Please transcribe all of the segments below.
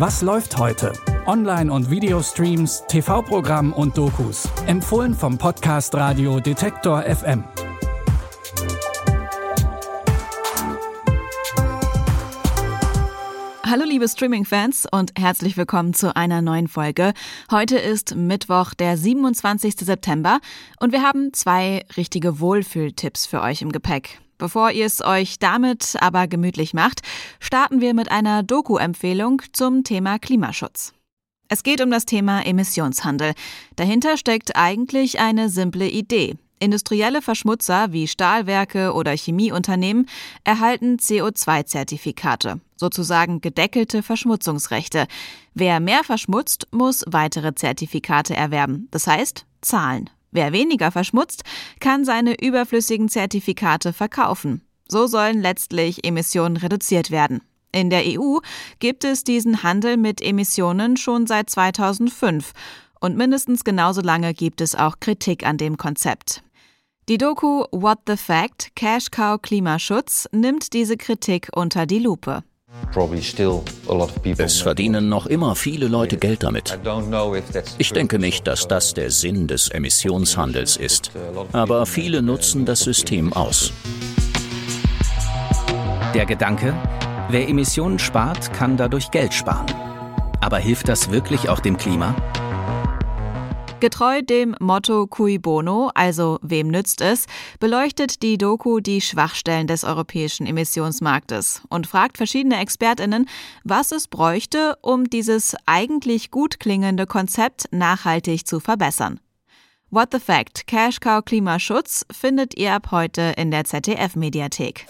Was läuft heute? Online- und Videostreams, TV-Programm und Dokus. Empfohlen vom Podcast Radio Detektor FM. Hallo liebe Streaming-Fans und herzlich willkommen zu einer neuen Folge. Heute ist Mittwoch, der 27. September und wir haben zwei richtige Wohlfühltipps für euch im Gepäck. Bevor ihr es euch damit aber gemütlich macht, starten wir mit einer Doku-Empfehlung zum Thema Klimaschutz. Es geht um das Thema Emissionshandel. Dahinter steckt eigentlich eine simple Idee. Industrielle Verschmutzer wie Stahlwerke oder Chemieunternehmen erhalten CO2-Zertifikate, sozusagen gedeckelte Verschmutzungsrechte. Wer mehr verschmutzt, muss weitere Zertifikate erwerben, das heißt zahlen. Wer weniger verschmutzt, kann seine überflüssigen Zertifikate verkaufen. So sollen letztlich Emissionen reduziert werden. In der EU gibt es diesen Handel mit Emissionen schon seit 2005 und mindestens genauso lange gibt es auch Kritik an dem Konzept. Die Doku What the Fact Cash Cow Klimaschutz nimmt diese Kritik unter die Lupe. Es verdienen noch immer viele Leute Geld damit. Ich denke nicht, dass das der Sinn des Emissionshandels ist, aber viele nutzen das System aus. Der Gedanke, wer Emissionen spart, kann dadurch Geld sparen. Aber hilft das wirklich auch dem Klima? Getreu dem Motto Cui Bono, also wem nützt es, beleuchtet die Doku die Schwachstellen des europäischen Emissionsmarktes und fragt verschiedene Expertinnen, was es bräuchte, um dieses eigentlich gut klingende Konzept nachhaltig zu verbessern. What the Fact Cash Cow Klimaschutz findet ihr ab heute in der ZDF Mediathek.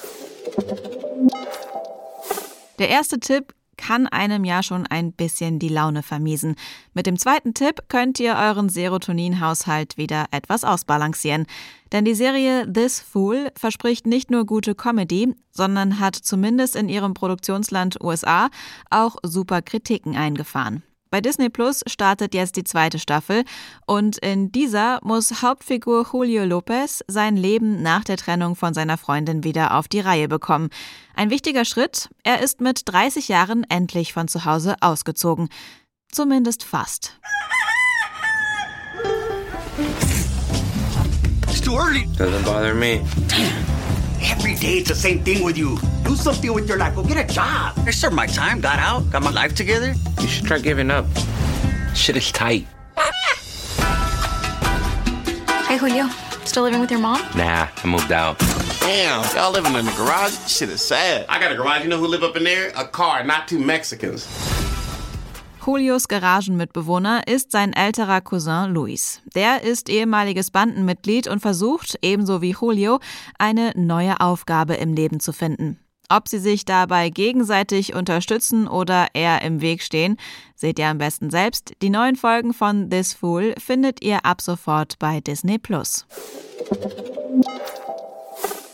Der erste Tipp kann einem ja schon ein bisschen die Laune vermiesen. Mit dem zweiten Tipp könnt ihr euren Serotoninhaushalt wieder etwas ausbalancieren. Denn die Serie This Fool verspricht nicht nur gute Comedy, sondern hat zumindest in ihrem Produktionsland USA auch super Kritiken eingefahren. Bei Disney Plus startet jetzt die zweite Staffel und in dieser muss Hauptfigur Julio Lopez sein Leben nach der Trennung von seiner Freundin wieder auf die Reihe bekommen. Ein wichtiger Schritt, er ist mit 30 Jahren endlich von zu Hause ausgezogen. Zumindest fast. It's too early. Doesn't bother me. Every day it's the same thing with you. Do something with your life. Go get a job. I served my time, got out, got my life together. You should try giving up. Shit is tight. Hey, Julio. Still living with your mom? Nah, I moved out. Damn, y'all living in the garage? Shit is sad. I got a garage. You know who live up in there? A car, not two Mexicans. Julios Garagenmitbewohner ist sein älterer Cousin Luis. Der ist ehemaliges Bandenmitglied und versucht, ebenso wie Julio, eine neue Aufgabe im Leben zu finden. Ob sie sich dabei gegenseitig unterstützen oder eher im Weg stehen, seht ihr am besten selbst. Die neuen Folgen von This Fool findet ihr ab sofort bei Disney Plus.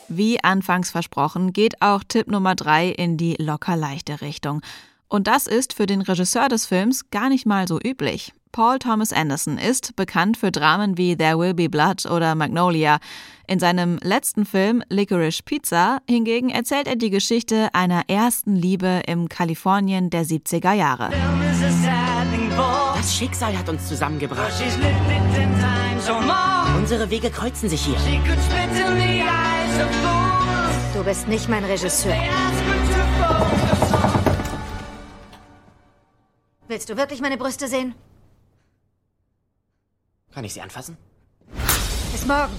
Wie anfangs versprochen, geht auch Tipp Nummer 3 in die locker leichte Richtung. Und das ist für den Regisseur des Films gar nicht mal so üblich. Paul Thomas Anderson ist bekannt für Dramen wie There Will Be Blood oder Magnolia. In seinem letzten Film Licorice Pizza hingegen erzählt er die Geschichte einer ersten Liebe im Kalifornien der 70er Jahre. Das Schicksal hat uns zusammengebracht. Unsere Wege kreuzen sich hier. Du bist nicht mein Regisseur. Willst du wirklich meine Brüste sehen? Kann ich sie anfassen? Bis morgen.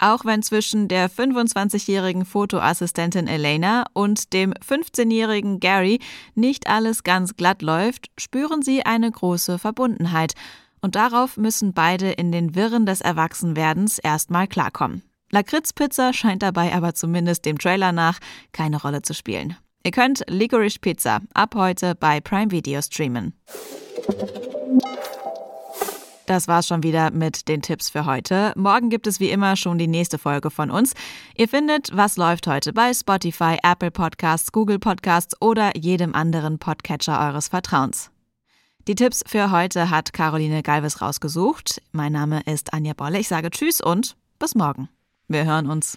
Auch wenn zwischen der 25-jährigen Fotoassistentin Elena und dem 15-jährigen Gary nicht alles ganz glatt läuft, spüren sie eine große Verbundenheit. Und darauf müssen beide in den Wirren des Erwachsenwerdens erstmal klarkommen. Lakritzpizza scheint dabei aber zumindest dem Trailer nach keine Rolle zu spielen. Ihr könnt Licorice Pizza ab heute bei Prime Video streamen. Das war's schon wieder mit den Tipps für heute. Morgen gibt es wie immer schon die nächste Folge von uns. Ihr findet, was läuft heute bei Spotify, Apple Podcasts, Google Podcasts oder jedem anderen Podcatcher eures Vertrauens. Die Tipps für heute hat Caroline Galvis rausgesucht. Mein Name ist Anja Bolle. Ich sage Tschüss und bis morgen. Wir hören uns.